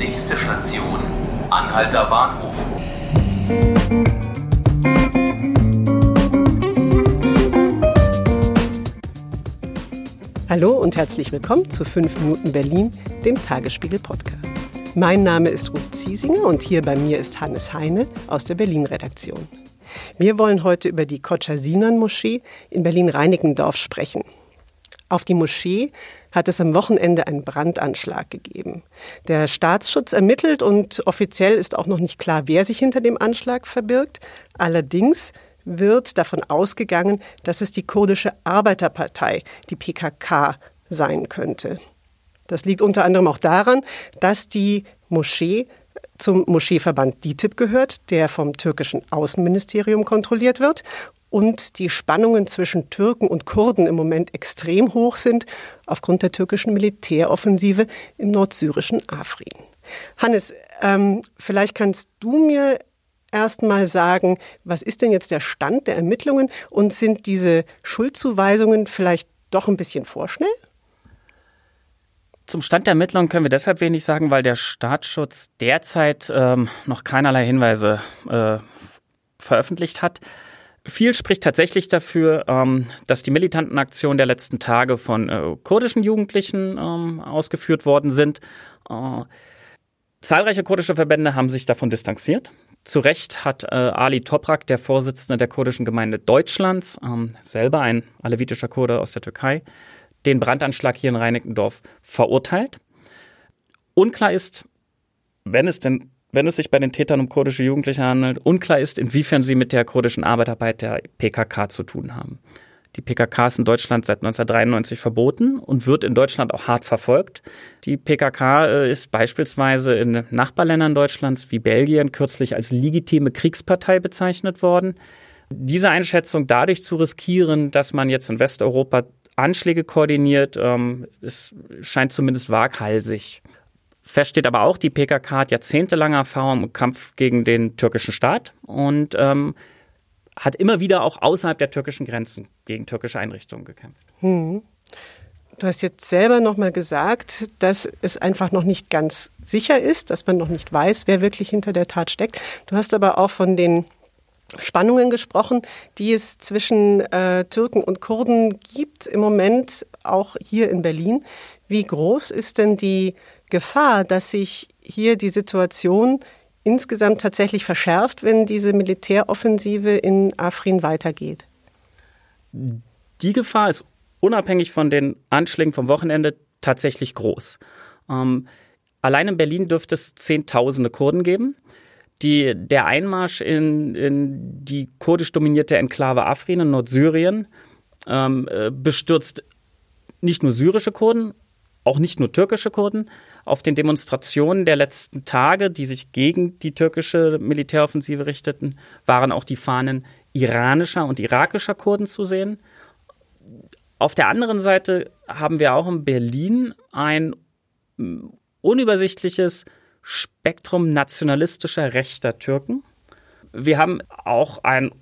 Nächste Station, Anhalter Bahnhof. Hallo und herzlich willkommen zu 5 Minuten Berlin, dem Tagesspiegel-Podcast. Mein Name ist Ruth Ziesinger und hier bei mir ist Hannes Heine aus der Berlin-Redaktion. Wir wollen heute über die Kotscha-Sinan-Moschee in Berlin-Reinickendorf sprechen. Auf die Moschee hat es am Wochenende einen Brandanschlag gegeben. Der Staatsschutz ermittelt und offiziell ist auch noch nicht klar, wer sich hinter dem Anschlag verbirgt. Allerdings wird davon ausgegangen, dass es die kurdische Arbeiterpartei, die PKK, sein könnte. Das liegt unter anderem auch daran, dass die Moschee zum Moscheeverband DITIB gehört, der vom türkischen Außenministerium kontrolliert wird und die Spannungen zwischen Türken und Kurden im Moment extrem hoch sind aufgrund der türkischen Militäroffensive im nordsyrischen Afrin. Hannes, ähm, vielleicht kannst du mir erst mal sagen, was ist denn jetzt der Stand der Ermittlungen und sind diese Schuldzuweisungen vielleicht doch ein bisschen vorschnell? Zum Stand der Ermittlungen können wir deshalb wenig sagen, weil der Staatsschutz derzeit ähm, noch keinerlei Hinweise äh, veröffentlicht hat. Viel spricht tatsächlich dafür, ähm, dass die militanten Aktionen der letzten Tage von äh, kurdischen Jugendlichen ähm, ausgeführt worden sind. Äh, zahlreiche kurdische Verbände haben sich davon distanziert. Zu Recht hat äh, Ali Toprak, der Vorsitzende der kurdischen Gemeinde Deutschlands, ähm, selber ein alevitischer Kurde aus der Türkei, den Brandanschlag hier in Reinickendorf verurteilt. Unklar ist, wenn es denn wenn es sich bei den Tätern um kurdische Jugendliche handelt, unklar ist, inwiefern sie mit der kurdischen Arbeitarbeit der PKK zu tun haben. Die PKK ist in Deutschland seit 1993 verboten und wird in Deutschland auch hart verfolgt. Die PKK äh, ist beispielsweise in Nachbarländern Deutschlands wie Belgien kürzlich als legitime Kriegspartei bezeichnet worden. Diese Einschätzung dadurch zu riskieren, dass man jetzt in Westeuropa Anschläge koordiniert, ähm, es scheint zumindest waghalsig. Fest steht aber auch, die PKK hat jahrzehntelange Erfahrung im Kampf gegen den türkischen Staat und ähm, hat immer wieder auch außerhalb der türkischen Grenzen gegen türkische Einrichtungen gekämpft. Hm. Du hast jetzt selber noch mal gesagt, dass es einfach noch nicht ganz sicher ist, dass man noch nicht weiß, wer wirklich hinter der Tat steckt. Du hast aber auch von den Spannungen gesprochen, die es zwischen äh, Türken und Kurden gibt im Moment, auch hier in Berlin. Wie groß ist denn die Gefahr, dass sich hier die Situation insgesamt tatsächlich verschärft, wenn diese Militäroffensive in Afrin weitergeht? Die Gefahr ist unabhängig von den Anschlägen vom Wochenende tatsächlich groß. Ähm, allein in Berlin dürfte es Zehntausende Kurden geben. Die, der Einmarsch in, in die kurdisch dominierte Enklave Afrin in Nordsyrien ähm, äh, bestürzt nicht nur syrische Kurden, auch nicht nur türkische Kurden. Auf den Demonstrationen der letzten Tage, die sich gegen die türkische Militäroffensive richteten, waren auch die Fahnen iranischer und irakischer Kurden zu sehen. Auf der anderen Seite haben wir auch in Berlin ein unübersichtliches Spektrum nationalistischer rechter Türken. Wir haben auch ein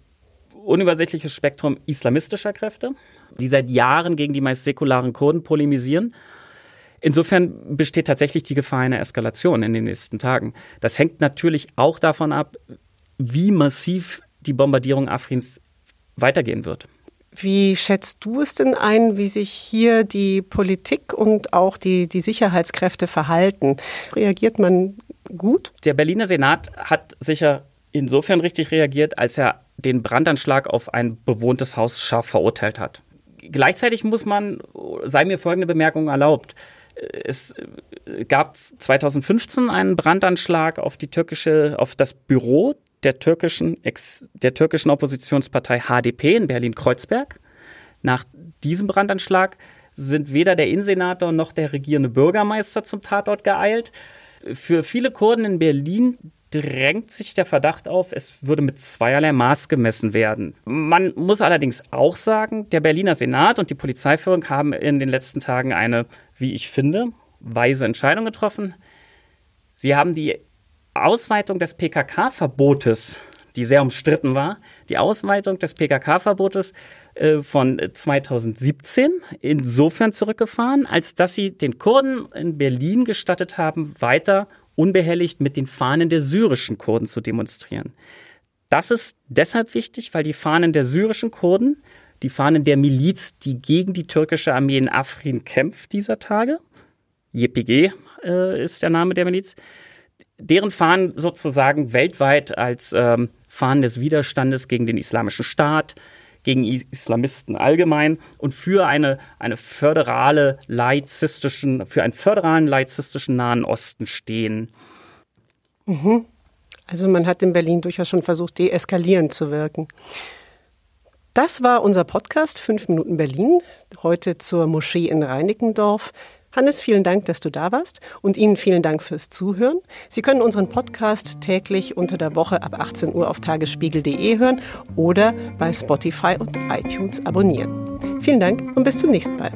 unübersichtliches Spektrum islamistischer Kräfte, die seit Jahren gegen die meist säkularen Kurden polemisieren Insofern besteht tatsächlich die Gefahr einer Eskalation in den nächsten Tagen. Das hängt natürlich auch davon ab, wie massiv die Bombardierung Afrins weitergehen wird. Wie schätzt du es denn ein, wie sich hier die Politik und auch die, die Sicherheitskräfte verhalten? Reagiert man gut? Der Berliner Senat hat sicher insofern richtig reagiert, als er den Brandanschlag auf ein bewohntes Haus scharf verurteilt hat. Gleichzeitig muss man, sei mir folgende Bemerkung erlaubt, es gab 2015 einen Brandanschlag auf die türkische, auf das Büro der türkischen, Ex, der türkischen Oppositionspartei HDP in Berlin-Kreuzberg. Nach diesem Brandanschlag sind weder der Innensenator noch der regierende Bürgermeister zum Tatort geeilt. Für viele Kurden in Berlin drängt sich der Verdacht auf, es würde mit zweierlei Maß gemessen werden. Man muss allerdings auch sagen, der Berliner Senat und die Polizeiführung haben in den letzten Tagen eine, wie ich finde, weise Entscheidung getroffen. Sie haben die Ausweitung des PKK-Verbotes, die sehr umstritten war, die Ausweitung des PKK-Verbotes äh, von 2017 insofern zurückgefahren, als dass sie den Kurden in Berlin gestattet haben, weiter unbehelligt mit den Fahnen der syrischen Kurden zu demonstrieren. Das ist deshalb wichtig, weil die Fahnen der syrischen Kurden, die Fahnen der Miliz, die gegen die türkische Armee in Afrin kämpft dieser Tage, YPG äh, ist der Name der Miliz, deren Fahnen sozusagen weltweit als ähm, Fahnen des Widerstandes gegen den islamischen Staat, gegen Islamisten allgemein und für eine, eine föderale, laizistischen, für einen föderalen, laizistischen Nahen Osten stehen. Mhm. Also man hat in Berlin durchaus schon versucht, deeskalierend zu wirken. Das war unser Podcast 5 Minuten Berlin, heute zur Moschee in Reinickendorf. Hannes, vielen Dank, dass du da warst und Ihnen vielen Dank fürs Zuhören. Sie können unseren Podcast täglich unter der Woche ab 18 Uhr auf tagesspiegel.de hören oder bei Spotify und iTunes abonnieren. Vielen Dank und bis zum nächsten Mal.